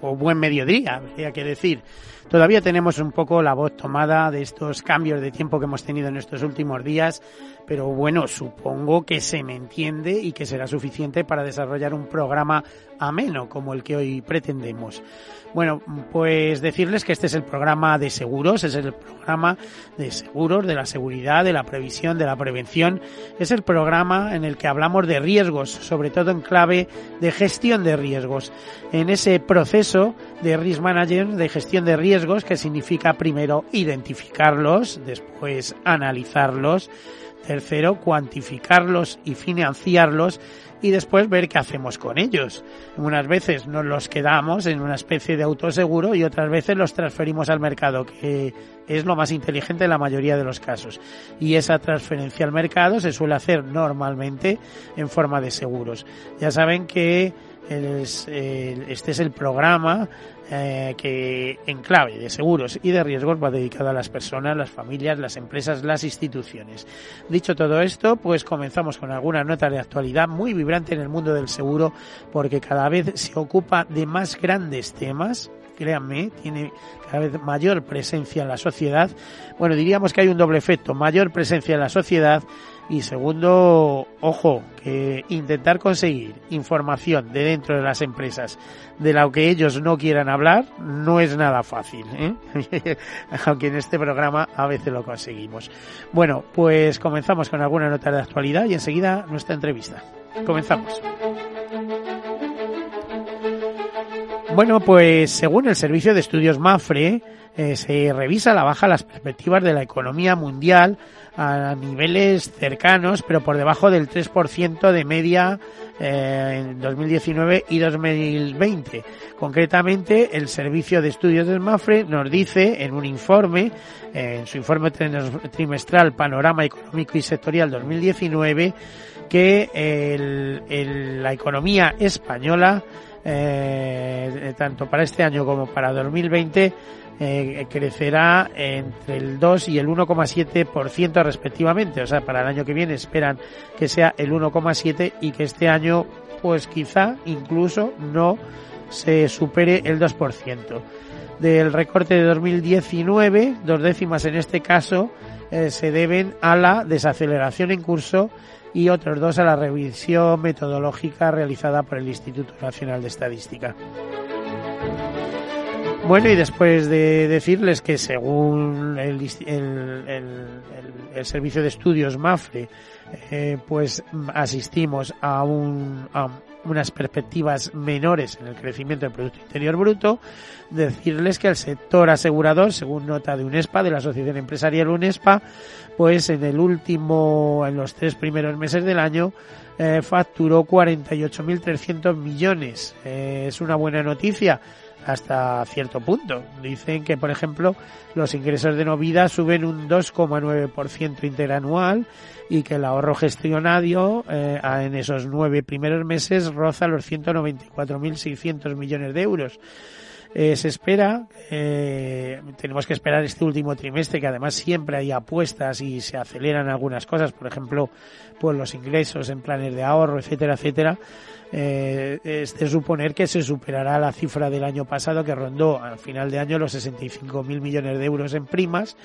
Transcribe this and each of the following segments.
o buen mediodía, habría que decir. Todavía tenemos un poco la voz tomada de estos cambios de tiempo que hemos tenido en estos últimos días, pero bueno, supongo que se me entiende y que será suficiente para desarrollar un programa ameno como el que hoy pretendemos. Bueno, pues decirles que este es el programa de seguros, es el programa de seguros, de la seguridad, de la previsión, de la prevención. Es el programa en el que hablamos de riesgos, sobre todo en clave de gestión de riesgos. En ese proceso de risk management, de gestión de riesgos, que significa primero identificarlos, después analizarlos, tercero cuantificarlos y financiarlos y después ver qué hacemos con ellos. Unas veces nos los quedamos en una especie de autoseguro y otras veces los transferimos al mercado, que es lo más inteligente en la mayoría de los casos. Y esa transferencia al mercado se suele hacer normalmente en forma de seguros. Ya saben que este es el programa eh, que en clave de seguros y de riesgos va dedicado a las personas, las familias, las empresas, las instituciones. Dicho todo esto, pues comenzamos con algunas notas de actualidad muy vibrante en el mundo del seguro porque cada vez se ocupa de más grandes temas créanme, tiene cada vez mayor presencia en la sociedad. Bueno, diríamos que hay un doble efecto, mayor presencia en la sociedad y segundo, ojo, que intentar conseguir información de dentro de las empresas de lo que ellos no quieran hablar no es nada fácil, ¿eh? aunque en este programa a veces lo conseguimos. Bueno, pues comenzamos con alguna nota de actualidad y enseguida nuestra entrevista. Comenzamos. Bueno, pues según el Servicio de Estudios MAFRE, eh, se revisa la baja las perspectivas de la economía mundial a niveles cercanos, pero por debajo del 3% de media eh, en 2019 y 2020. Concretamente, el Servicio de Estudios del MAFRE nos dice en un informe, en su informe trimestral Panorama Económico y Sectorial 2019, que la economía española eh, tanto para este año como para 2020 eh, crecerá entre el 2 y el 1,7% respectivamente. O sea, para el año que viene esperan que sea el 1,7 y que este año, pues quizá incluso no se supere el 2%. Del recorte de 2019, dos décimas en este caso, eh, se deben a la desaceleración en curso y otros dos a la revisión metodológica realizada por el Instituto Nacional de Estadística. Bueno, y después de decirles que según el, el, Servicio de Estudios MAFRE, eh, pues asistimos a, un, a unas perspectivas menores en el crecimiento del Producto Interior Bruto, decirles que el sector asegurador, según nota de UNESPA, de la Asociación Empresarial UNESPA, pues en el último, en los tres primeros meses del año, eh, facturó 48.300 millones. Eh, es una buena noticia hasta cierto punto. Dicen que, por ejemplo, los ingresos de Novida suben un 2,9% interanual y que el ahorro gestionario eh, en esos nueve primeros meses roza los 194.600 millones de euros. Eh, se espera, eh, tenemos que esperar este último trimestre, que además siempre hay apuestas y se aceleran algunas cosas, por ejemplo, pues los ingresos en planes de ahorro, etcétera, etcétera eh, es de suponer que se superará la cifra del año pasado que rondó al final de año los 65.000 millones de euros en primas.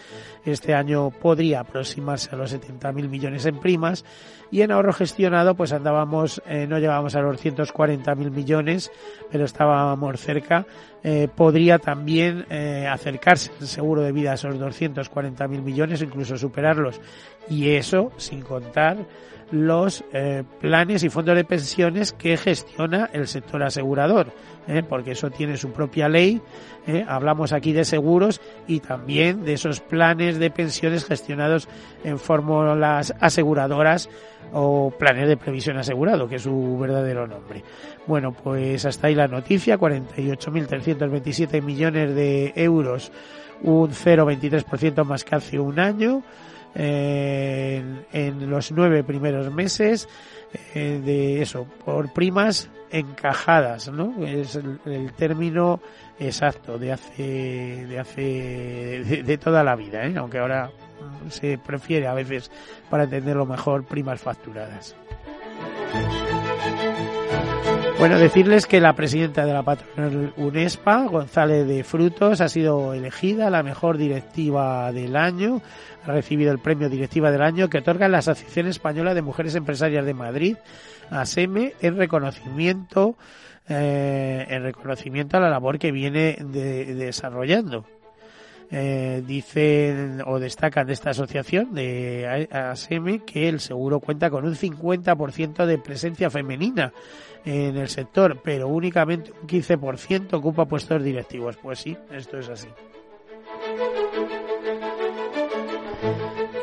Este año podría aproximarse a los 70.000 millones en primas y en ahorro gestionado pues andábamos, eh, no llegábamos a los 140.000 millones, pero estábamos cerca. Eh, podría también eh, acercarse el seguro de vida a esos 240.000 millones, incluso superarlos. Y eso sin contar los eh, planes y fondos de pensiones que gestiona el sector asegurador, ¿eh? porque eso tiene su propia ley. ¿eh? Hablamos aquí de seguros y también de esos planes de pensiones gestionados en fórmulas aseguradoras o planes de previsión asegurado, que es su verdadero nombre. Bueno, pues hasta ahí la noticia, 48.327 millones de euros, un 0,23% más que hace un año en, los nueve primeros meses eh, de eso, por primas encajadas, ¿no? Es el, término exacto de hace, de hace, de, toda la vida, ¿eh? Aunque ahora se prefiere a veces, para entenderlo mejor, primas facturadas. Bueno, decirles que la presidenta de la patronal UNESPA, González de Frutos, ha sido elegida la mejor directiva del año. Ha recibido el premio Directiva del Año que otorga la Asociación Española de Mujeres Empresarias de Madrid, ASEME, en reconocimiento, eh, en reconocimiento a la labor que viene desarrollando. Eh, dicen o destacan de esta asociación de ASEME que el seguro cuenta con un 50% de presencia femenina en el sector, pero únicamente un 15% ocupa puestos directivos. Pues sí, esto es así.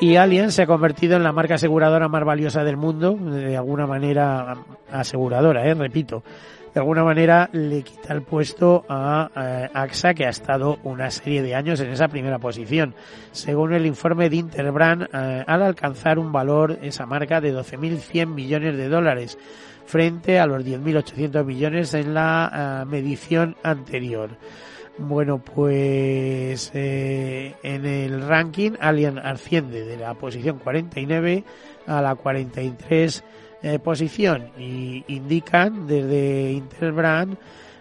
Y Allianz se ha convertido en la marca aseguradora más valiosa del mundo, de alguna manera aseguradora, ¿eh? repito. De alguna manera le quita el puesto a, AXA, que ha estado una serie de años en esa primera posición. Según el informe de Interbrand, eh, al alcanzar un valor, esa marca, de 12.100 millones de dólares, frente a los 10.800 millones en la eh, medición anterior. Bueno, pues eh, en el ranking Alien asciende de la posición 49 a la 43 eh, posición y indican desde Interbrand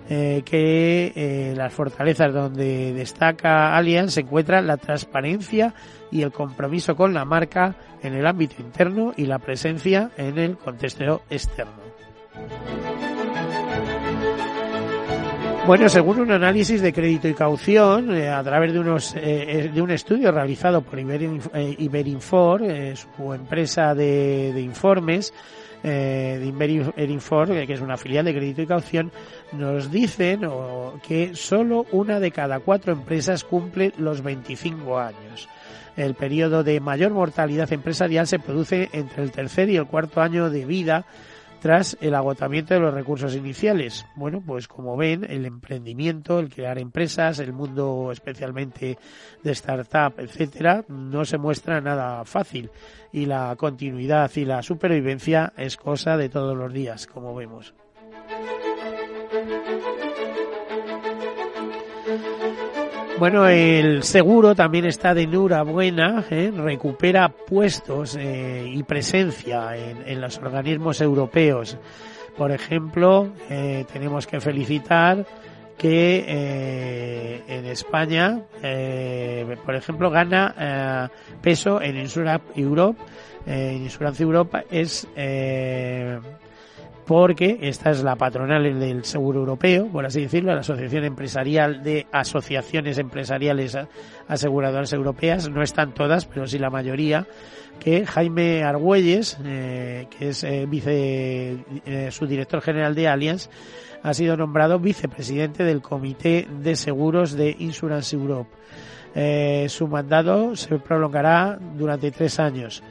eh, que eh, las fortalezas donde destaca Allianz se encuentran la transparencia y el compromiso con la marca en el ámbito interno y la presencia en el contexto externo. Bueno, según un análisis de crédito y caución, eh, a través de, unos, eh, eh, de un estudio realizado por Iberinfor, su empresa de, informes, de Iberinfor, que es una filial de crédito y caución, nos dicen que solo una de cada cuatro empresas cumple los 25 años. El periodo de mayor mortalidad empresarial se produce entre el tercer y el cuarto año de vida tras el agotamiento de los recursos iniciales. Bueno, pues como ven, el emprendimiento, el crear empresas, el mundo especialmente de startup, etcétera, no se muestra nada fácil y la continuidad y la supervivencia es cosa de todos los días, como vemos. Bueno, el seguro también está de enhorabuena, ¿eh? recupera puestos eh, y presencia en, los organismos europeos. Por ejemplo, eh, tenemos que felicitar que en España, por ejemplo, gana peso en Insurance Europe. en Insurance Europe es porque esta es la patronal del seguro europeo, por así decirlo, la Asociación Empresarial de Asociaciones Empresariales Aseguradoras Europeas, no están todas, pero sí la mayoría, que Jaime Argüelles, eh, que es eh, vice, eh, su director general de Allianz, ha sido nombrado vicepresidente del Comité de Seguros de Insurance Europe. su mandato se prolongará durante tres años.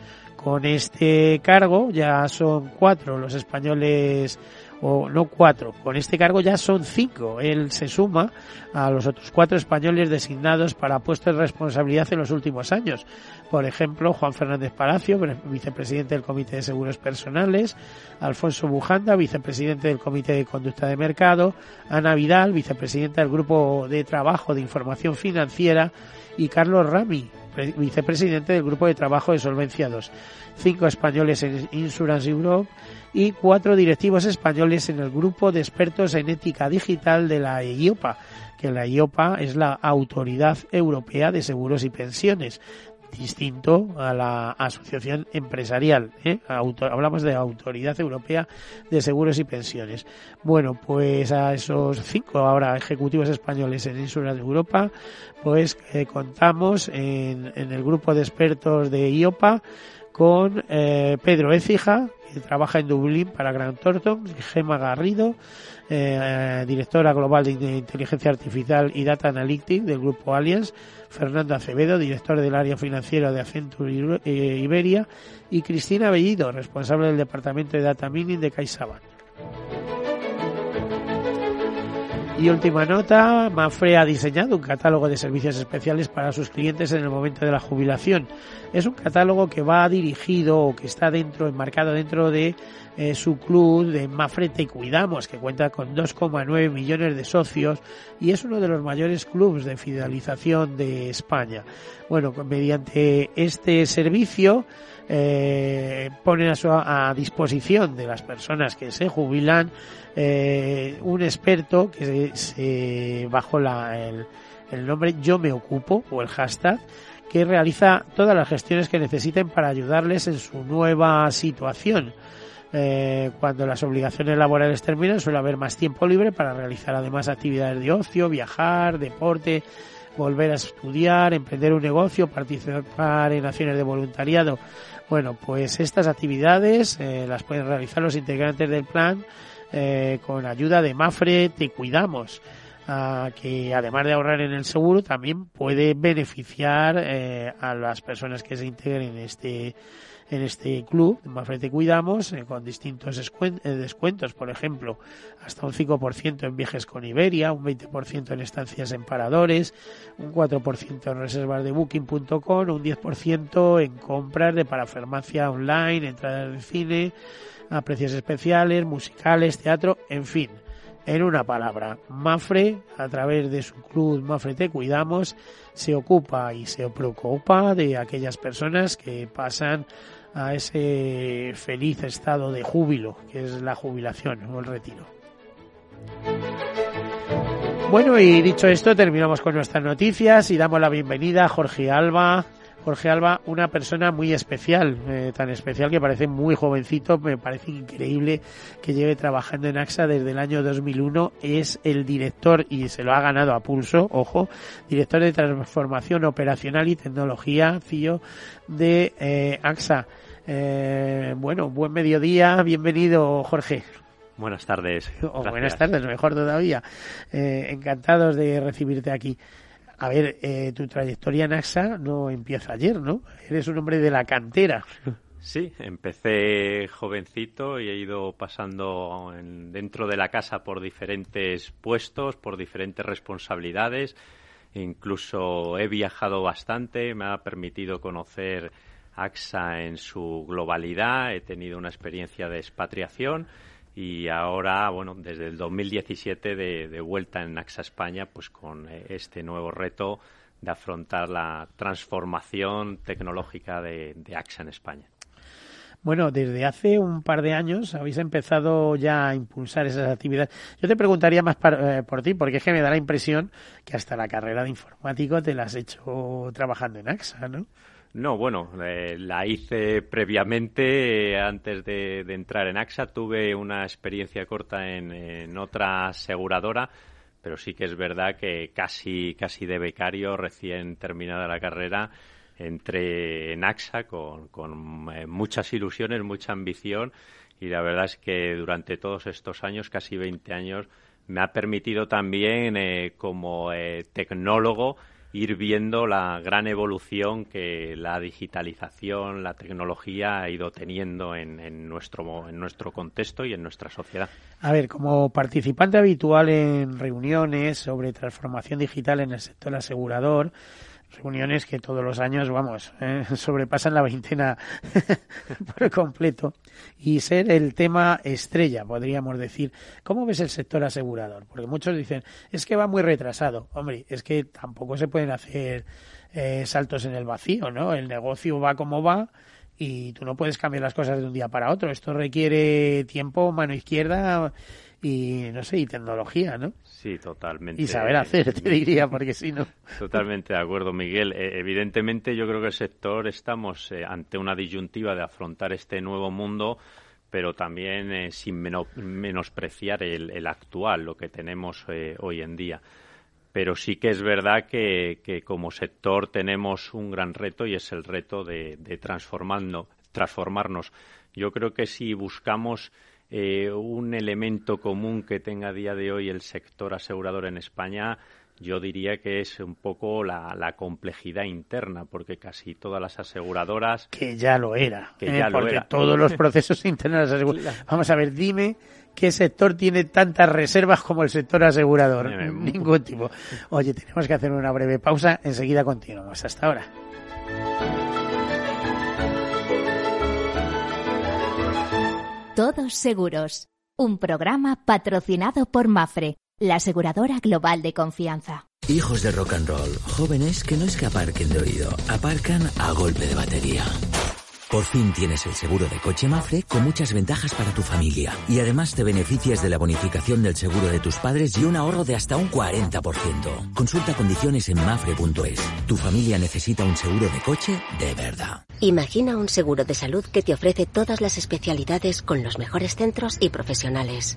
Con este cargo ya son cuatro los españoles o no cuatro, con este cargo ya son cinco. Él se suma a los otros cuatro españoles designados para puestos de responsabilidad en los últimos años. Por ejemplo, Juan Fernández Palacio, vicepresidente del Comité de Seguros Personales, Alfonso Bujanda, vicepresidente del Comité de Conducta de Mercado, Ana Vidal, vicepresidenta del Grupo de Trabajo de Información Financiera, y Carlos Rami, vicepresidente del Grupo de Trabajo de Solvencia 2, cinco españoles en Insurance Europe y cuatro directivos españoles en el Grupo de Expertos en Ética Digital de la EIOPA, que la EIOPA es la Autoridad Europea de Seguros y Pensiones, distinto a la asociación empresarial. ¿eh? hablamos de Autoridad Europea de Seguros y Pensiones. Bueno, pues a esos cinco ahora ejecutivos españoles en Insurance Europa, pues eh, contamos en, el grupo de expertos de IOPA con eh, Pedro Écija, que trabaja en Dublín para Grant Thornton, Gema Garrido, eh, directora global de inteligencia artificial y data analytics del grupo Allianz, Fernando Acevedo, director del área financiera de Accenture eh, Iberia, y Cristina Bellido, responsable del departamento de data mining de CaixaBank. Y última nota, Mafre ha diseñado un catálogo de servicios especiales para sus clientes en el momento de la jubilación. Es un catálogo que va dirigido o que está dentro, enmarcado dentro de eh, su club de Mafre Te Cuidamos, que cuenta con 2,9 millones de socios y es uno de los mayores clubes de fidelización de España. Bueno, mediante este servicio, eh, ponen a, a, disposición de las personas que se jubilan eh, un experto que se, bajo la, el, el nombre Yo me ocupo o el hashtag que realiza todas las gestiones que necesiten para ayudarles en su nueva situación. Eh, cuando las obligaciones laborales terminan suele haber más tiempo libre para realizar además actividades de ocio, viajar, deporte, volver a estudiar, emprender un negocio, participar en acciones de voluntariado. Bueno, pues estas actividades eh, las pueden realizar los integrantes del plan eh, con ayuda de Mafre Te Cuidamos. Uh, que además de ahorrar en el seguro también puede beneficiar eh, a las personas que se integren en este en este club, más Te Cuidamos, eh, con distintos eh, descuentos, por ejemplo, hasta un 5% en viajes con Iberia, un 20% en estancias en paradores, un 4% en reservas de booking.com, un 10% en compras de parafarmacia online, entradas de cine, a precios especiales, musicales, teatro, en fin. En una palabra, Mafre, a través de su club Mafre Te Cuidamos, se ocupa y se preocupa de aquellas personas que pasan a ese feliz estado de júbilo, que es la jubilación o el retiro. Bueno, y dicho esto, terminamos con nuestras noticias y damos la bienvenida a Jorge Alba. Jorge Alba, una persona muy especial, eh, tan especial que parece muy jovencito, me parece increíble que lleve trabajando en AXA desde el año 2001, es el director, y se lo ha ganado a pulso, ojo, director de transformación operacional y tecnología, CIO de eh, AXA. Eh, bueno, buen mediodía, bienvenido Jorge. Buenas tardes. O buenas tardes, mejor todavía. Eh, encantados de recibirte aquí. A ver, eh, tu trayectoria en AXA no empieza ayer, ¿no? Eres un hombre de la cantera. Sí, empecé jovencito y he ido pasando en, dentro de la casa por diferentes puestos, por diferentes responsabilidades. Incluso he viajado bastante, me ha permitido conocer AXA en su globalidad, he tenido una experiencia de expatriación y ahora, bueno, desde el 2017 de, de vuelta en AXA España, pues con eh, este nuevo reto de afrontar la transformación tecnológica de, AXA en España. Bueno, desde hace un par de años habéis empezado ya a impulsar esas actividades. Yo te preguntaría más eh, por ti, porque es que me da la impresión que hasta la carrera de informático te la has hecho trabajando en AXA, ¿no? No, bueno, eh, la hice previamente, eh, antes de, de, entrar en AXA. Tuve una experiencia corta en, en, otra aseguradora, pero sí que es verdad que casi, casi de becario, recién terminada la carrera, entré en AXA con, con eh, muchas ilusiones, mucha ambición y la verdad es que durante todos estos años, casi 20 años, me ha permitido también eh, como tecnólogo ir viendo la gran evolución que la digitalización, la tecnología ha ido teniendo en, en, nuestro, en nuestro contexto y en nuestra sociedad. A ver, como participante habitual en reuniones sobre transformación digital en el sector asegurador, reuniones que todos los años, vamos, eh, sobrepasan la veintena por completo y ser el tema estrella, podríamos decir. ¿Cómo ves el sector asegurador? Porque muchos dicen, es que va muy retrasado. Hombre, es que tampoco se pueden hacer eh, saltos en el vacío, ¿no? El negocio va como va y tú no puedes cambiar las cosas de un día para otro. Esto requiere tiempo, mano izquierda y no sé, y tecnología, ¿no? Sí, totalmente. Y saber hacer, te diría, porque si no. Totalmente de acuerdo, Miguel. Eh, evidentemente, yo creo que el sector estamos eh, ante una disyuntiva de afrontar este nuevo mundo, pero también eh, sin menos, menospreciar el, el, actual, lo que tenemos eh, hoy en día. Pero sí que es verdad que, que, como sector tenemos un gran reto y es el reto de, de transformarnos. Yo creo que si buscamos eh, un elemento común que tenga a día de hoy el sector asegurador en España, yo diría que es un poco la, complejidad interna, porque casi todas las aseguradoras... Que ya lo era, que ¿eh? ya porque lo era. todos los procesos internos de las aseguradoras... Vamos a ver, dime qué sector tiene tantas reservas como el sector asegurador. Ningún tipo. Oye, tenemos que hacer una breve pausa, enseguida continuamos. Hasta ahora. Todos seguros. Un programa patrocinado por Mafre la aseguradora global de confianza. Hijos de rock and roll, jóvenes que no es que aparquen de oído, aparcan a golpe de batería. Por fin tienes el seguro de coche Mafre con muchas ventajas para tu familia. Y además te beneficias de la bonificación del seguro de tus padres y un ahorro de hasta un 40%. Consulta condiciones en mafre.es. Tu familia necesita un seguro de coche de verdad. Imagina un seguro de salud que te ofrece todas las especialidades con los mejores centros y profesionales.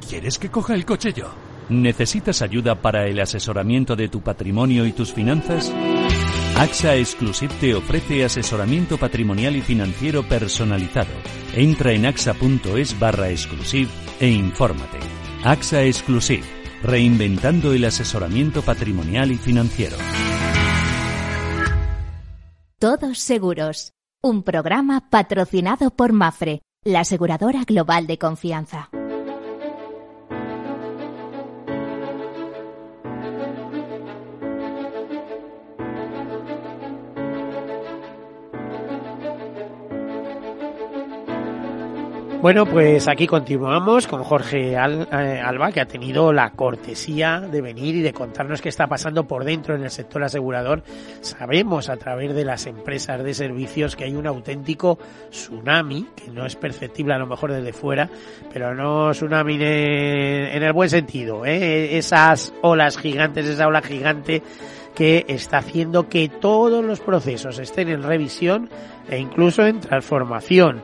¿Quieres que coja el coche yo? ¿Necesitas ayuda para el asesoramiento de tu patrimonio y tus finanzas? AXA Exclusive te ofrece asesoramiento patrimonial y financiero personalizado. Entra en axa.es barra exclusive e infórmate. AXA Exclusive, reinventando el asesoramiento patrimonial y financiero. Todos seguros. Un programa patrocinado por Mafre, la aseguradora global de confianza. Bueno, pues aquí continuamos con Jorge eh, Alba, que ha tenido la cortesía de venir y de contarnos qué está pasando por dentro en el sector asegurador. Sabemos a través de las empresas de servicios que hay un auténtico tsunami, que no es perceptible a lo mejor desde fuera, pero no tsunami en, el buen sentido. ¿eh? Esas olas gigantes, esa ola gigante que está haciendo que todos los procesos estén en revisión e incluso en transformación.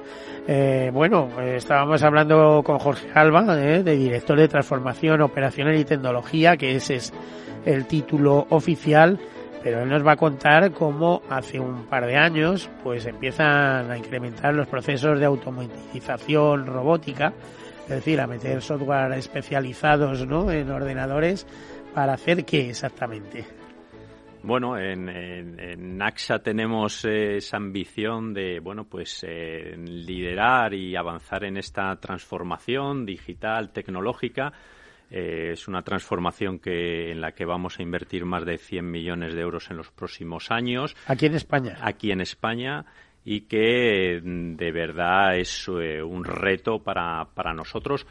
Eh, bueno, estábamos hablando con Jorge Alba, eh, de director de transformación operacional y tecnología, que ese es el título oficial, pero él nos va a contar cómo hace un par de años pues empiezan a incrementar los procesos de automatización robótica, es decir, a meter software especializados ¿no? en ordenadores para hacer qué exactamente. Bueno, en, en, AXA tenemos esa ambición de, bueno, pues eh, liderar y avanzar en esta transformación digital, tecnológica. Eh, es una transformación que, en la que vamos a invertir más de 100 millones de euros en los próximos años. Aquí en España. Aquí en España y que de verdad es eh, un reto para, para nosotros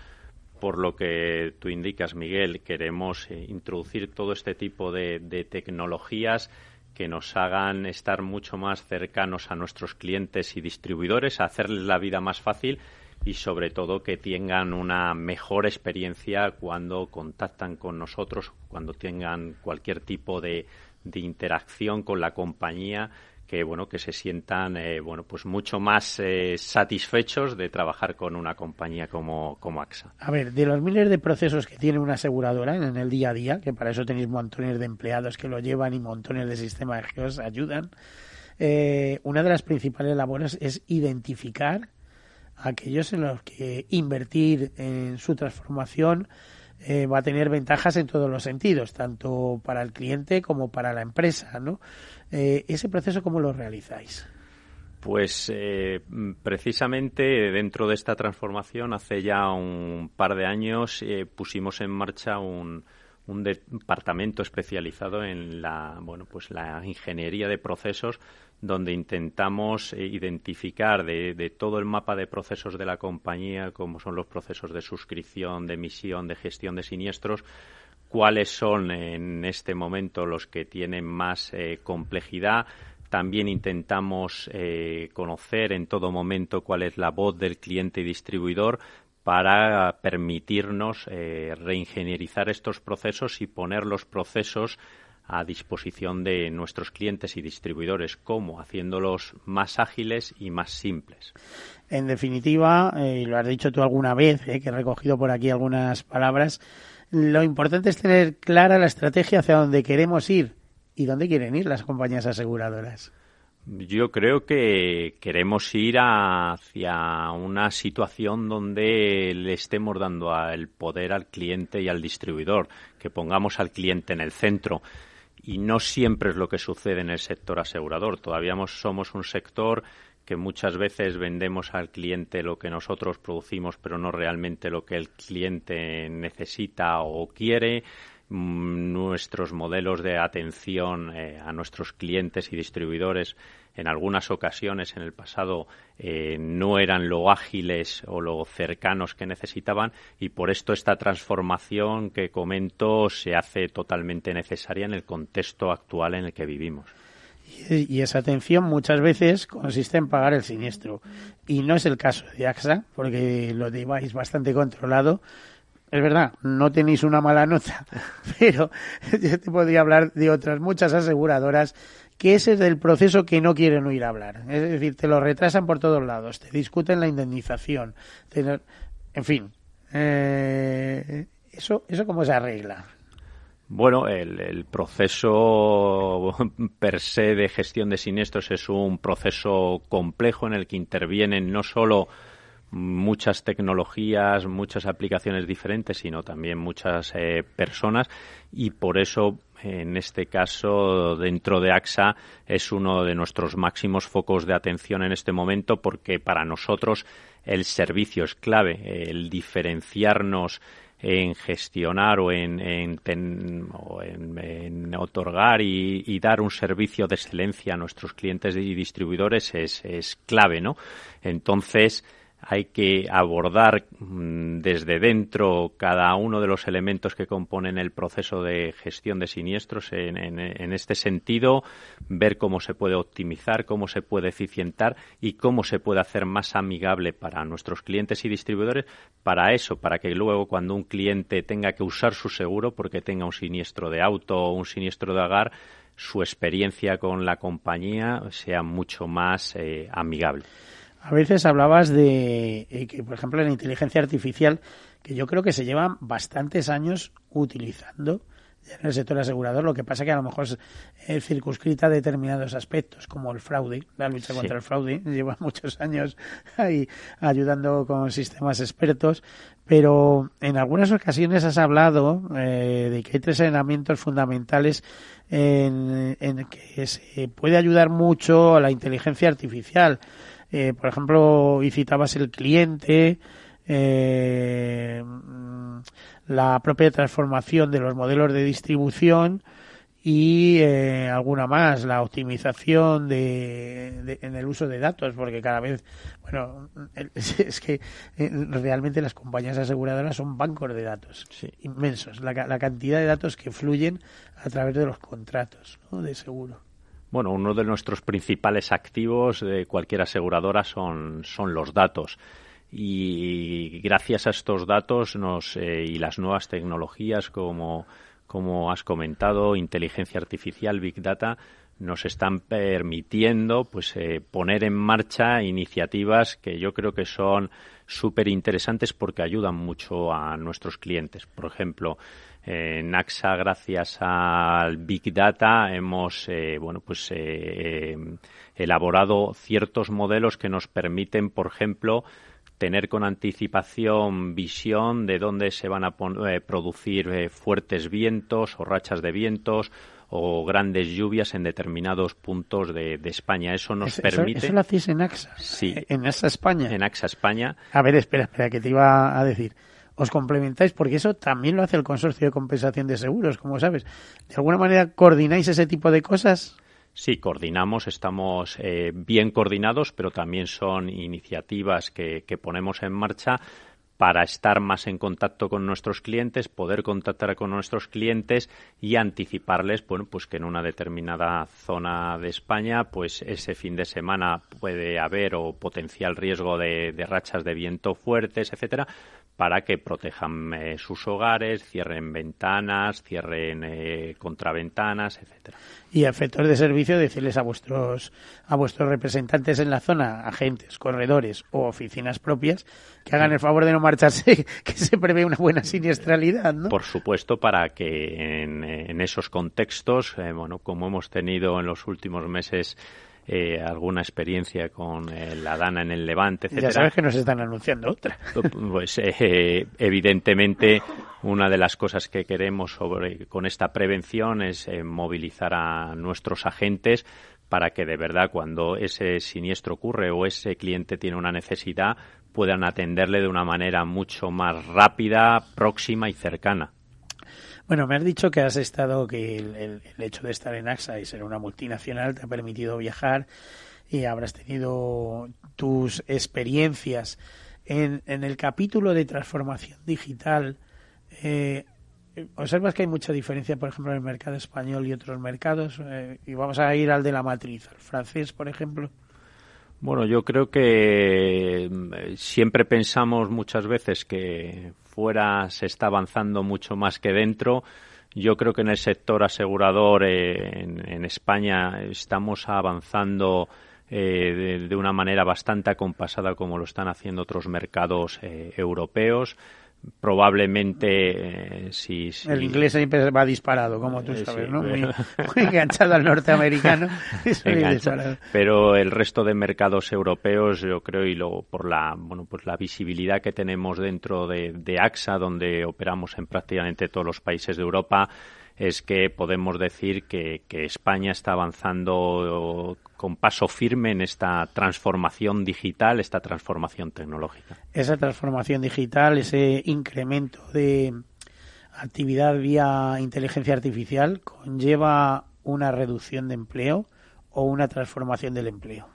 por lo que tú indicas, Miguel, queremos eh, introducir todo este tipo de, tecnologías que nos hagan estar mucho más cercanos a nuestros clientes y distribuidores, hacerles la vida más fácil y sobre todo que tengan una mejor experiencia cuando contactan con nosotros, cuando tengan cualquier tipo de interacción con la compañía que bueno que se sientan eh, bueno pues mucho más eh, satisfechos de trabajar con una compañía como, como AXA. A ver, de los miles de procesos que tiene una aseguradora en el día a día, que para eso tenéis montones de empleados que lo llevan y montones de sistemas que os ayudan, eh, una de las principales labores es identificar aquellos en los que invertir en su transformación va a tener ventajas en todos los sentidos, tanto para el cliente como para la empresa, ¿no? Eh, ¿Ese proceso cómo lo realizáis? Pues eh, precisamente dentro de esta transformación, hace ya un par de años eh, pusimos en marcha un, departamento especializado en la, bueno, pues la ingeniería de procesos, donde intentamos identificar de, todo el mapa de procesos de la compañía, como son los procesos de suscripción, de emisión, de gestión de siniestros, cuáles son en este momento los que tienen más eh, complejidad. También intentamos eh, conocer en todo momento cuál es la voz del cliente y distribuidor para permitirnos eh, reingenierizar estos procesos y poner los procesos a disposición de nuestros clientes y distribuidores, como haciéndolos más ágiles y más simples. En definitiva, eh, y lo has dicho tú alguna vez, eh, que he recogido por aquí algunas palabras, lo importante es tener clara la estrategia hacia dónde queremos ir y dónde quieren ir las compañías aseguradoras. Yo creo que queremos ir hacia una situación donde le estemos dando el poder al cliente y al distribuidor, que pongamos al cliente en el centro. Y no siempre es lo que sucede en el sector asegurador. Todavía somos un sector que muchas veces vendemos al cliente lo que nosotros producimos, pero no realmente lo que el cliente necesita o quiere Mm, nuestros modelos de atención eh, a nuestros clientes y distribuidores en algunas ocasiones en el pasado eh, no eran lo ágiles o lo cercanos que necesitaban y por esto esta transformación que comento se hace totalmente necesaria en el contexto actual en el que vivimos. Y esa atención muchas veces consiste en pagar el siniestro. Y no es el caso de AXA, porque lo lleváis bastante controlado es verdad, no tenéis una mala nota, pero yo te podría hablar de otras muchas aseguradoras que ese es el proceso que no quieren oír hablar. Es decir, te lo retrasan por todos lados, te discuten la indemnización, en fin. Eh, eso, ¿Eso cómo se arregla? Bueno, el, proceso per se de gestión de siniestros es un proceso complejo en el que intervienen no solo muchas tecnologías, muchas aplicaciones diferentes, sino también muchas eh, personas y por eso en este caso dentro de AXA es uno de nuestros máximos focos de atención en este momento porque para nosotros el servicio es clave, el diferenciarnos en gestionar o en, en, otorgar y, dar un servicio de excelencia a nuestros clientes y distribuidores es, es clave, ¿no? Entonces, hay que abordar mm, desde dentro cada uno de los elementos que componen el proceso de gestión de siniestros en, este sentido, ver cómo se puede optimizar, cómo se puede eficientar y cómo se puede hacer más amigable para nuestros clientes y distribuidores para eso, para que luego cuando un cliente tenga que usar su seguro porque tenga un siniestro de auto o un siniestro de hogar, su experiencia con la compañía sea mucho más eh, amigable. A veces hablabas de eh, que, por ejemplo, la inteligencia artificial, que yo creo que se llevan bastantes años utilizando en el sector asegurador, lo que pasa que a lo mejor es eh, circunscrita a determinados aspectos, como el fraude, la lucha contra el fraude, lleva muchos años ahí ayudando con sistemas expertos, pero en algunas ocasiones has hablado eh, de que hay tres elementos fundamentales en, en que se puede ayudar mucho a la inteligencia artificial. Eh, por ejemplo, y citabas el cliente, eh, la propia transformación de los modelos de distribución y eh, alguna más, la optimización de, en el uso de datos, porque cada vez, bueno, es que realmente las compañías aseguradoras son bancos de datos inmensos, la, la, cantidad de datos que fluyen a través de los contratos de seguro. Bueno, uno de nuestros principales activos de cualquier aseguradora son, son los datos. Y gracias a estos datos nos, eh, y las nuevas tecnologías, como, como has comentado, inteligencia artificial, big data, nos están permitiendo pues eh, poner en marcha iniciativas que yo creo que son súper interesantes porque ayudan mucho a nuestros clientes. Por ejemplo, en AXA, gracias al Big Data, hemos eh, bueno, pues, eh, elaborado ciertos modelos que nos permiten, por ejemplo, tener con anticipación visión de dónde se van a eh, producir fuertes vientos o rachas de vientos o grandes lluvias en determinados puntos de, España. Eso nos permite. Eso, lo hacéis en AXA. Sí. En AXA España. En AXA España. A ver, espera, espera, que te iba a decir os complementáis, porque eso también lo hace el Consorcio de Compensación de Seguros, como sabes. ¿De alguna manera coordináis ese tipo de cosas? Sí, coordinamos, estamos eh, bien coordinados, pero también son iniciativas que, ponemos en marcha para estar más en contacto con nuestros clientes, poder contactar con nuestros clientes y anticiparles, bueno, pues que en una determinada zona de España, pues ese fin de semana puede haber o potencial riesgo de, de rachas de viento fuertes, etcétera, para que protejan eh, sus hogares, cierren ventanas, cierren eh, contraventanas, etcétera. Y a efectos de servicio, decirles a vuestros a vuestros representantes en la zona, agentes, corredores o oficinas propias, que hagan el favor de no marcharse, que se prevé una buena siniestralidad, ¿no? Por supuesto, para que en, en esos contextos, eh, bueno, como hemos tenido en los últimos meses eh, alguna experiencia con eh, la Dana en el Levante, etcétera. Ya sabes que nos están anunciando otra. Pues eh, evidentemente una de las cosas que queremos sobre, con esta prevención es movilizar a nuestros agentes para que de verdad cuando ese siniestro ocurre o ese cliente tiene una necesidad puedan atenderle de una manera mucho más rápida, próxima y cercana. Bueno, me has dicho que has estado, que el, hecho de estar en AXA y ser una multinacional te ha permitido viajar y habrás tenido tus experiencias. En, en el capítulo de transformación digital, eh, observas que hay mucha diferencia, por ejemplo, en el mercado español y otros mercados. Eh, y vamos a ir al de la matriz, al francés, por ejemplo. Bueno, yo creo que mm, siempre pensamos muchas veces que fuera se está avanzando mucho más que dentro. Yo creo que en el sector asegurador eh, en, España estamos avanzando eh, de, una manera bastante acompasada como lo están haciendo otros mercados eh, europeos probablemente eh, si, el inglés siempre va disparado como tú eh, sabes ¿no? muy, enganchado al norteamericano pero el resto de mercados europeos yo creo y lo por la bueno pues la visibilidad que tenemos dentro de, de AXA donde operamos en prácticamente todos los países de Europa es que podemos decir que, que España está avanzando con paso firme en esta transformación digital, esta transformación tecnológica. Esa transformación digital, ese incremento de actividad vía inteligencia artificial, conlleva una reducción de empleo o una transformación del empleo.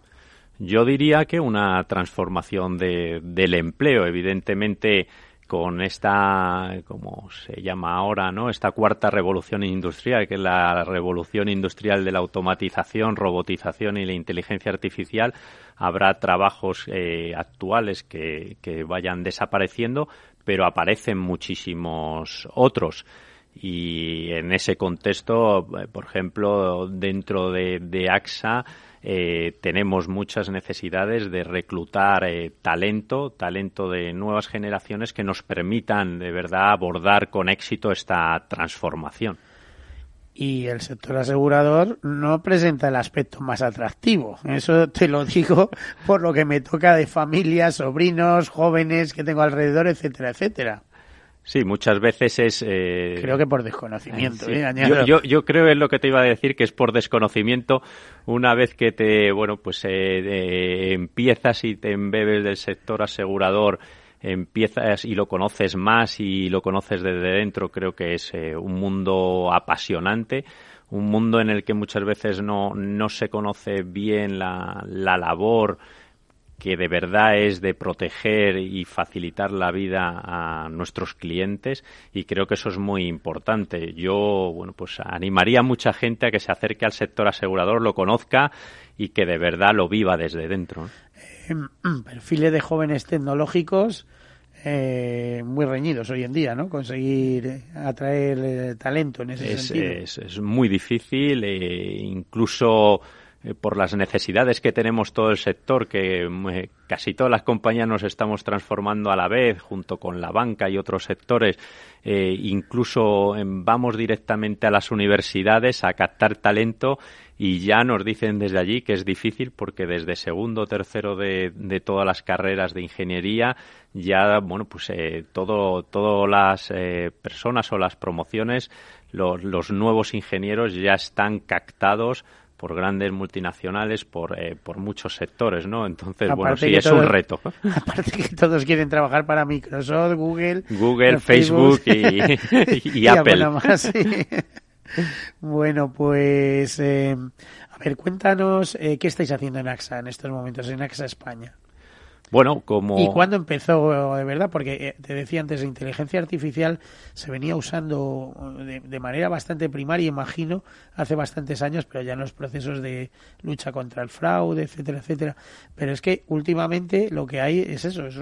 Yo diría que una transformación de, del empleo. Evidentemente, con esta, como se llama ahora, ¿no? Esta cuarta revolución industrial, que es la revolución industrial de la automatización, robotización y la inteligencia artificial, habrá trabajos eh, actuales que, que vayan desapareciendo, pero aparecen muchísimos otros. Y en ese contexto, eh, por ejemplo, dentro de, de AXA, eh, tenemos muchas necesidades de reclutar eh, talento, talento de nuevas generaciones que nos permitan de verdad abordar con éxito esta transformación. Y el sector asegurador no presenta el aspecto más atractivo. Eso te lo digo por lo que me toca de familias, sobrinos, jóvenes que tengo alrededor, etcétera, etcétera. Sí, muchas veces es... Eh... Creo que por desconocimiento. ¿eh? Yo, yo, yo, creo es lo que te iba a decir, que es por desconocimiento. Una vez que te, bueno, pues eh, empiezas y te embebes del sector asegurador, empiezas y lo conoces más y lo conoces desde dentro, creo que es eh, un mundo apasionante un mundo en el que muchas veces no, no se conoce bien la, la labor que de verdad es de proteger y facilitar la vida a nuestros clientes y creo que eso es muy importante. Yo, bueno, pues animaría a mucha gente a que se acerque al sector asegurador, lo conozca y que de verdad lo viva desde dentro. Eh, perfiles de jóvenes tecnológicos eh, muy reñidos hoy en día, ¿no? Conseguir atraer eh, talento en ese sentido. Es, es muy difícil, e incluso eh, por las necesidades que tenemos todo el sector, que eh, casi todas las compañías nos estamos transformando a la vez, junto con la banca y otros sectores, eh, incluso vamos directamente a las universidades a captar talento y ya nos dicen desde allí que es difícil porque desde segundo o tercero de, de, todas las carreras de ingeniería ya, bueno, pues todo, todas las personas o las promociones, los, los nuevos ingenieros ya están captados por grandes multinacionales, por, eh, por muchos sectores, ¿no? Entonces, bueno, sí, es un reto. Aparte que todos quieren trabajar para Microsoft, Google, Google, Facebook, y, Apple. bueno, pues, eh, a ver, cuéntanos eh, qué estáis haciendo en AXA en estos momentos, en AXA España. Bueno, como... ¿Y cuándo empezó de verdad? Porque eh, te decía antes, la inteligencia artificial se venía usando de, manera bastante primaria, imagino, hace bastantes años, pero ya en los procesos de lucha contra el fraude, etcétera, etcétera. Pero es que últimamente lo que hay es eso, es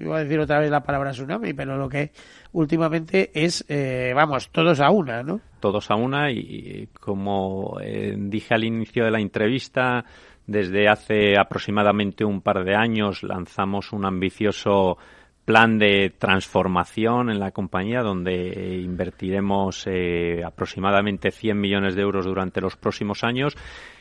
iba a decir otra vez la palabra tsunami, pero lo que últimamente es, eh, vamos, todos a una, ¿no? Todos a una y, como eh, dije al inicio de la entrevista, desde hace aproximadamente un par de años lanzamos un ambicioso plan de transformación en la compañía donde invertiremos eh, aproximadamente 100 millones de euros durante los próximos años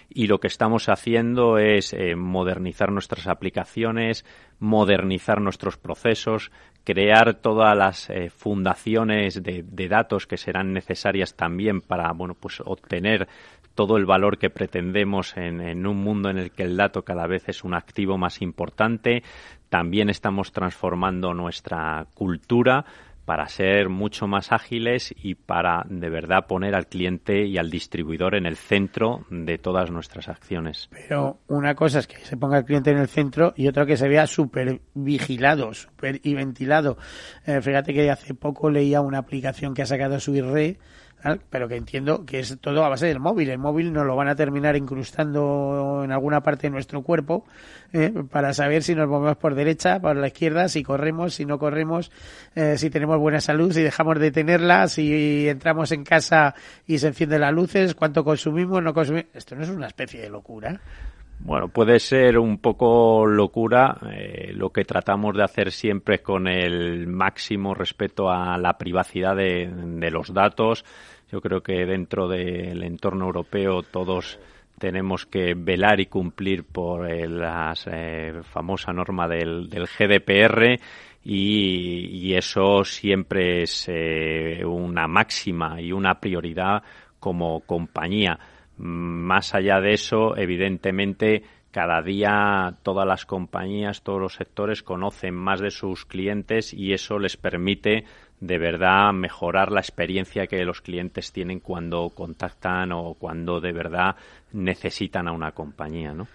y lo que estamos haciendo es eh, modernizar nuestras aplicaciones, modernizar nuestros procesos, crear todas las eh, fundaciones de, datos que serán necesarias también para bueno pues obtener todo el valor que pretendemos en, un mundo en el que el dato cada vez es un activo más importante. También estamos transformando nuestra cultura para ser mucho más ágiles y para de verdad poner al cliente y al distribuidor en el centro de todas nuestras acciones. Pero una cosa es que se ponga el cliente en el centro y otra que se vea súper vigilado, y ventilado. Eh, fíjate que hace poco leía una aplicación que ha sacado su IRE pero que entiendo que es todo a base del móvil. El móvil nos lo van a terminar incrustando en alguna parte de nuestro cuerpo ¿eh? para saber si nos movemos por derecha, por la izquierda, si corremos, si no corremos, eh, si tenemos buena salud, si dejamos de tenerla, si entramos en casa y se encienden las luces, cuánto consumimos, no consumimos. Esto no es una especie de locura. Bueno, puede ser un poco locura. Eh, lo que tratamos de hacer siempre con el máximo respeto a la privacidad de, los datos. Yo creo que dentro del entorno europeo todos tenemos que velar y cumplir por la eh, famosa norma del, GDPR y, eso siempre es eh, una máxima y una prioridad como compañía más allá de eso, evidentemente, cada día todas las compañías, todos los sectores conocen más de sus clientes y eso les permite de verdad mejorar la experiencia que los clientes tienen cuando contactan o cuando de verdad necesitan a una compañía, ¿no?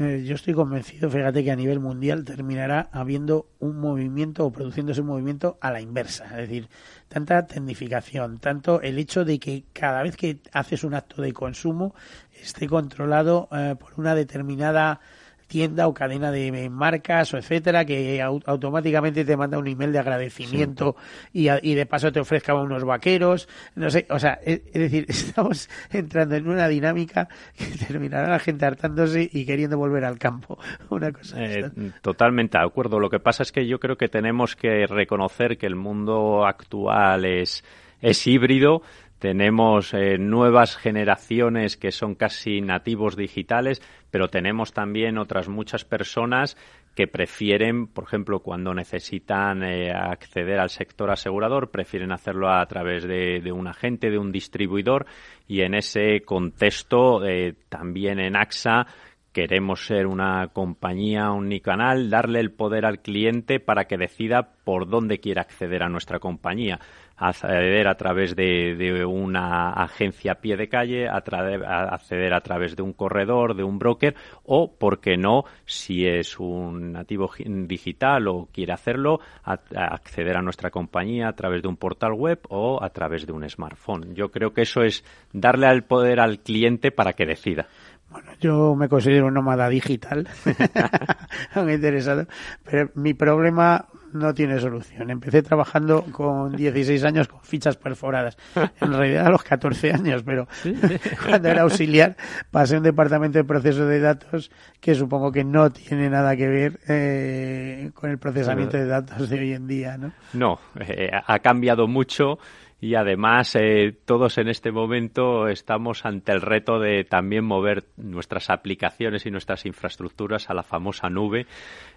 Eh, yo estoy convencido, fíjate que a nivel mundial terminará habiendo un movimiento o produciéndose un movimiento a la inversa. Es decir, tanta tecnificación, tanto el hecho de que cada vez que haces un acto de consumo esté controlado eh, por una determinada tienda o cadena de marcas o etcétera que automáticamente te manda un email de agradecimiento y, y, de paso te ofrezca unos vaqueros no sé o sea es, decir estamos entrando en una dinámica que terminará la gente hartándose y queriendo volver al campo. Una cosa eh, totalmente de acuerdo. Lo que pasa es que yo creo que tenemos que reconocer que el mundo actual es es híbrido tenemos eh, nuevas generaciones que son casi nativos digitales, pero tenemos también otras muchas personas que prefieren, por ejemplo, cuando necesitan eh, acceder al sector asegurador, prefieren hacerlo a través de, un agente, de un distribuidor, y en ese contexto eh, también en AXA queremos ser una compañía unicanal, darle el poder al cliente para que decida por dónde quiere acceder a nuestra compañía acceder a través de, una agencia a pie de calle, acceder a través de un corredor, de un broker o, por qué no, si es un nativo digital o quiere hacerlo, acceder a nuestra compañía a través de un portal web o a través de un smartphone. Yo creo que eso es darle al poder al cliente para que decida. Bueno, yo me considero un nómada digital, me interesado, pero mi problema no tiene solución. Empecé trabajando con 16 años con fichas perforadas. En realidad a los 14 años, pero cuando era auxiliar pasé a un departamento de proceso de datos que supongo que no tiene nada que ver eh, con el procesamiento de datos de hoy en día, ¿no? No, eh, ha cambiado mucho y además eh, todos en este momento estamos ante el reto de también mover nuestras aplicaciones y nuestras infraestructuras a la famosa nube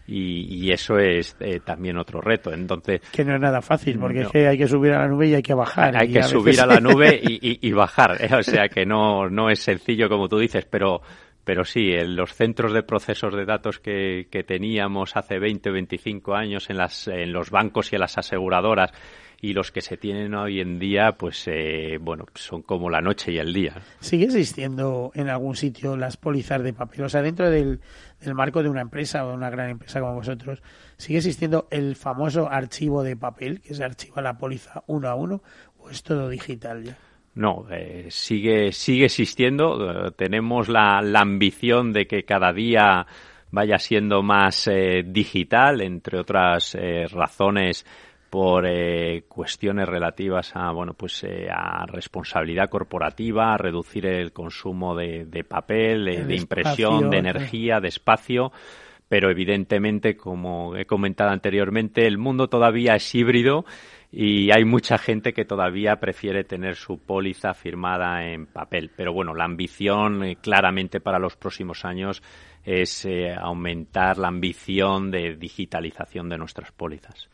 y, eso es eh, también otro reto. Entonces que no es nada fácil porque es que hay que subir a la nube y hay que bajar. Hay que subir a la nube y, bajar, ¿eh? o sea que no no es sencillo como tú dices, pero pero sí, en los centros de procesos de datos que, que teníamos hace 20 o 25 años en, las, en los bancos y en las aseguradoras y los que se tienen hoy en día, pues eh, bueno, son como la noche y el día. ¿Sigue existiendo en algún sitio las pólizas de papel? O sea, dentro del, del marco de una empresa o de una gran empresa como vosotros, ¿sigue existiendo el famoso archivo de papel que se archiva la póliza uno a uno o es todo digital ya? No, eh, sigue, sigue existiendo. Eh, tenemos la, la, ambición de que cada día vaya siendo más eh, digital, entre otras eh, razones por eh, cuestiones relativas a bueno pues eh, a responsabilidad corporativa, a reducir el consumo de, de papel, de, de impresión, de energía, de espacio pero evidentemente, como he comentado anteriormente, el mundo todavía es híbrido y hay mucha gente que todavía prefiere tener su póliza firmada en papel. Pero bueno, la ambición eh, claramente para los próximos años es eh, aumentar la ambición de digitalización de nuestras pólizas.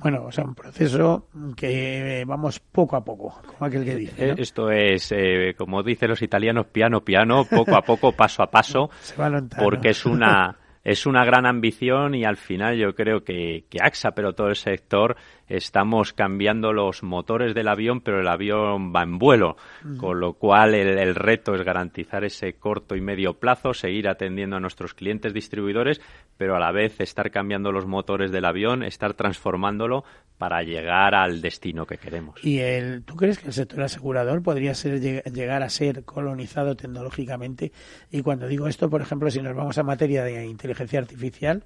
Bueno, o sea, un proceso que vamos poco a poco, como aquel que dice. ¿no? Esto es, eh, como dicen los italianos, piano, piano, poco a poco, paso a paso, porque es una es una gran ambición y al final yo creo que, que, AXA, pero todo el sector, estamos cambiando los motores del avión, pero el avión va en vuelo, mm. con lo cual el, el, reto es garantizar ese corto y medio plazo, seguir atendiendo a nuestros clientes distribuidores, pero a la vez estar cambiando los motores del avión, estar transformándolo para llegar al destino que queremos. ¿Y el, tú crees que el sector asegurador podría ser, llegar a ser colonizado tecnológicamente? Y cuando digo esto, por ejemplo, si nos vamos a materia de inteligencia artificial,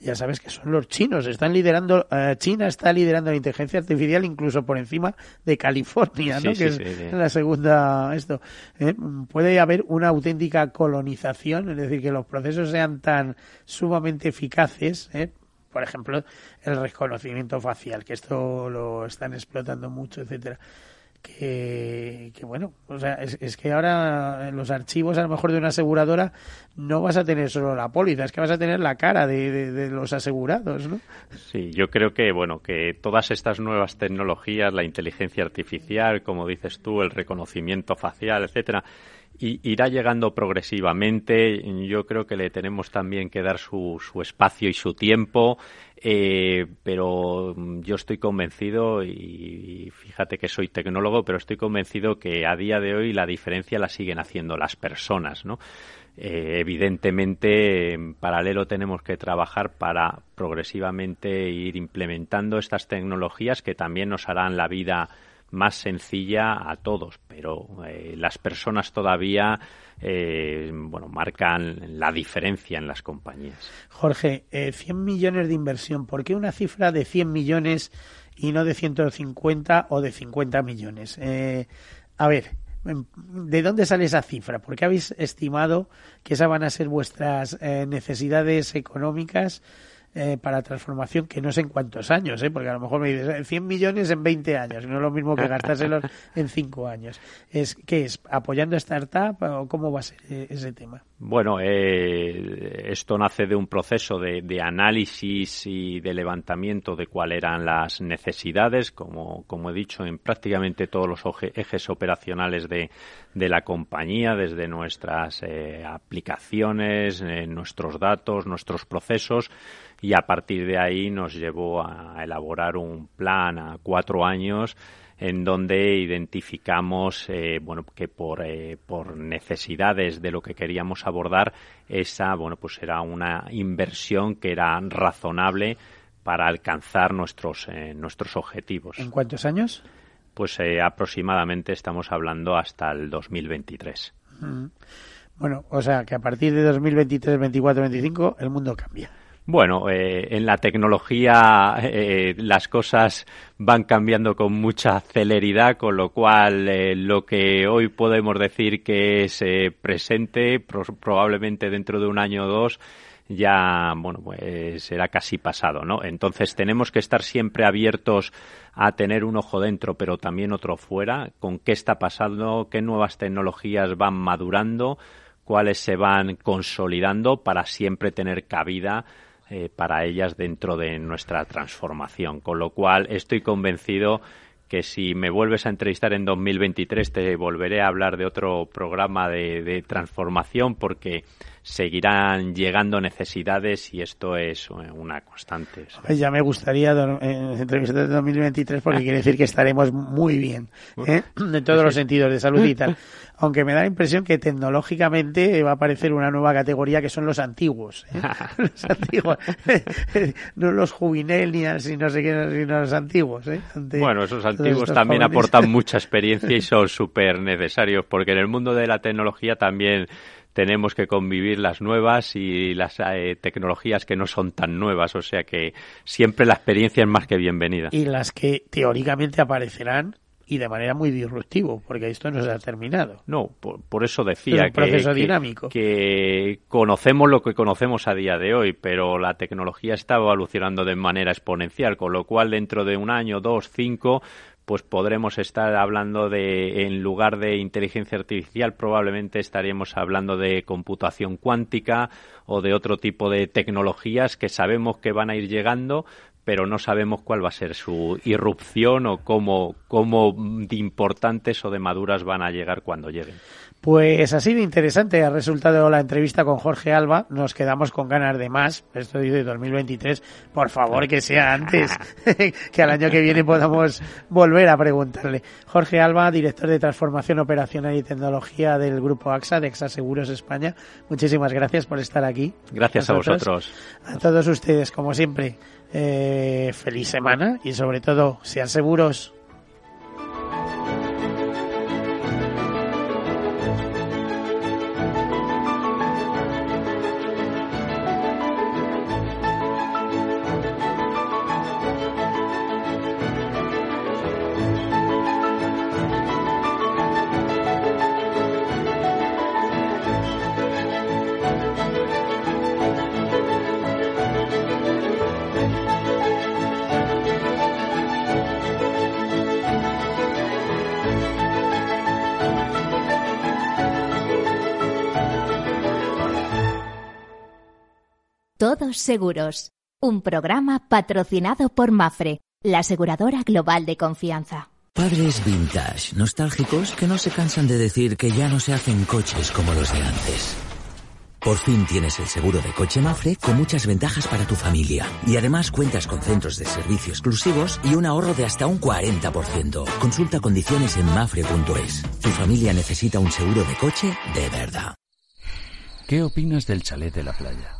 ya sabes que son los chinos, están liderando, uh, China está liderando la inteligencia artificial incluso por encima de California, ¿no? Sí, que sí, es sí, la segunda esto. ¿eh? Puede haber una auténtica colonización, es decir, que los procesos sean tan sumamente eficaces, ¿eh? por ejemplo, el reconocimiento facial, que esto lo están explotando mucho, etcétera. Que, que, bueno, o sea, es, es, que ahora en los archivos a lo mejor de una aseguradora no vas a tener solo la póliza, es que vas a tener la cara de, de, de, los asegurados, ¿no? Sí, yo creo que, bueno, que todas estas nuevas tecnologías, la inteligencia artificial, como dices tú, el reconocimiento facial, etcétera, y irá llegando progresivamente. Yo creo que le tenemos también que dar su, espacio y su tiempo, eh, pero yo estoy convencido, y, y, fíjate que soy tecnólogo, pero estoy convencido que a día de hoy la diferencia la siguen haciendo las personas, ¿no? Eh, evidentemente, en paralelo tenemos que trabajar para progresivamente ir implementando estas tecnologías que también nos harán la vida más sencilla a todos, pero eh, las personas todavía eh, bueno, marcan la diferencia en las compañías. Jorge, eh, 100 millones de inversión, ¿por qué una cifra de 100 millones y no de 150 o de 50 millones? Eh, a ver, ¿de dónde sale esa cifra? ¿Por qué habéis estimado que esas van a ser vuestras eh, necesidades económicas? Eh, para transformación que no sé en cuántos años, ¿eh? porque a lo mejor me dices 100 millones en 20 años, no es lo mismo que gastárselos en 5 años. Es, ¿Qué es? ¿Apoyando startup o cómo va a ser ese tema? Bueno, eh, esto nace de un proceso de, de, análisis y de levantamiento de cuáles eran las necesidades, como, como he dicho, en prácticamente todos los ejes operacionales de, de la compañía, desde nuestras eh, aplicaciones, eh, nuestros datos, nuestros procesos, y a partir de ahí nos llevó a elaborar un plan a cuatro años en donde identificamos eh, bueno que por, eh, por necesidades de lo que queríamos abordar esa bueno pues era una inversión que era razonable para alcanzar nuestros eh, nuestros objetivos. ¿En cuántos años? Pues eh, aproximadamente estamos hablando hasta el 2023. Mm. Bueno, o sea que a partir de 2023, 24, 25 el mundo cambia. Bueno, eh, en la tecnología eh, las cosas van cambiando con mucha celeridad, con lo cual eh, lo que hoy podemos decir que es eh, presente, pro probablemente dentro de un año o dos, ya, bueno, pues será casi pasado, ¿no? Entonces tenemos que estar siempre abiertos a tener un ojo dentro, pero también otro fuera, con qué está pasando, qué nuevas tecnologías van madurando, cuáles se van consolidando para siempre tener cabida eh, para ellas dentro de nuestra transformación. Con lo cual, estoy convencido que si me vuelves a entrevistar en 2023 te volveré a hablar de otro programa de, de transformación porque seguirán llegando necesidades y esto es una constante. Ya me gustaría entrevistar en 2023 porque quiere decir que estaremos muy bien ¿eh? en todos los sentidos de salud y tal. Aunque me da la impresión que tecnológicamente va a aparecer una nueva categoría que son los antiguos. ¿eh? los antiguos. no los juvenilians y no sé qué, sino los antiguos. ¿eh? bueno, esos antiguos también aportan mucha experiencia y son súper necesarios porque en el mundo de la tecnología también tenemos que convivir las nuevas y las eh, tecnologías que no son tan nuevas, o sea que siempre la experiencia es más que bienvenida. Y las que teóricamente aparecerán y de manera muy disruptivo, porque esto no se ha terminado. No, por, eso decía que, proceso dinámico. que conocemos lo que conocemos a día de hoy, pero la tecnología está evolucionando de manera exponencial, con lo cual dentro de un año, dos, cinco, pues podremos estar hablando de, en lugar de inteligencia artificial, probablemente estaríamos hablando de computación cuántica o de otro tipo de tecnologías que sabemos que van a ir llegando, pero no sabemos cuál va a ser su irrupción o cómo, cómo de importantes o de maduras van a llegar cuando lleguen. Pues así de interesante ha resultado la entrevista con Jorge Alba. Nos quedamos con ganas de más. Esto dice 2023. Por favor, que sea antes, que al año que viene podamos volver a preguntarle. Jorge Alba, director de Transformación Operacional y Tecnología del Grupo AXA, de AXA Seguros España. Muchísimas gracias por estar aquí. Gracias a vosotros. A todos ustedes, como siempre, eh, feliz semana y sobre todo, sean seguros. Seguros, un programa patrocinado por Mafre, la aseguradora global de confianza. Padres vintage, nostálgicos que no se cansan de decir que ya no se hacen coches como los de antes. Por fin tienes el seguro de coche Mafre con muchas ventajas para tu familia. Y además cuentas con centros de servicio exclusivos y un ahorro de hasta un 40%. Consulta condiciones en mafre.es. Tu familia necesita un seguro de coche de verdad. ¿Qué opinas del chalet de la playa?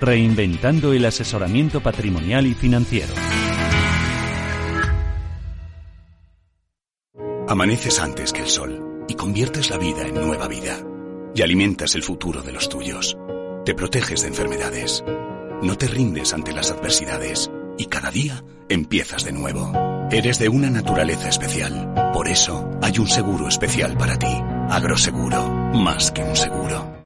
Reinventando el asesoramiento patrimonial y financiero. Amaneces antes que el sol y conviertes la vida en nueva vida. Y alimentas el futuro de los tuyos. Te proteges de enfermedades. No te rindes ante las adversidades. Y cada día empiezas de nuevo. Eres de una naturaleza especial. Por eso hay un seguro especial para ti. Agroseguro. Más que un seguro.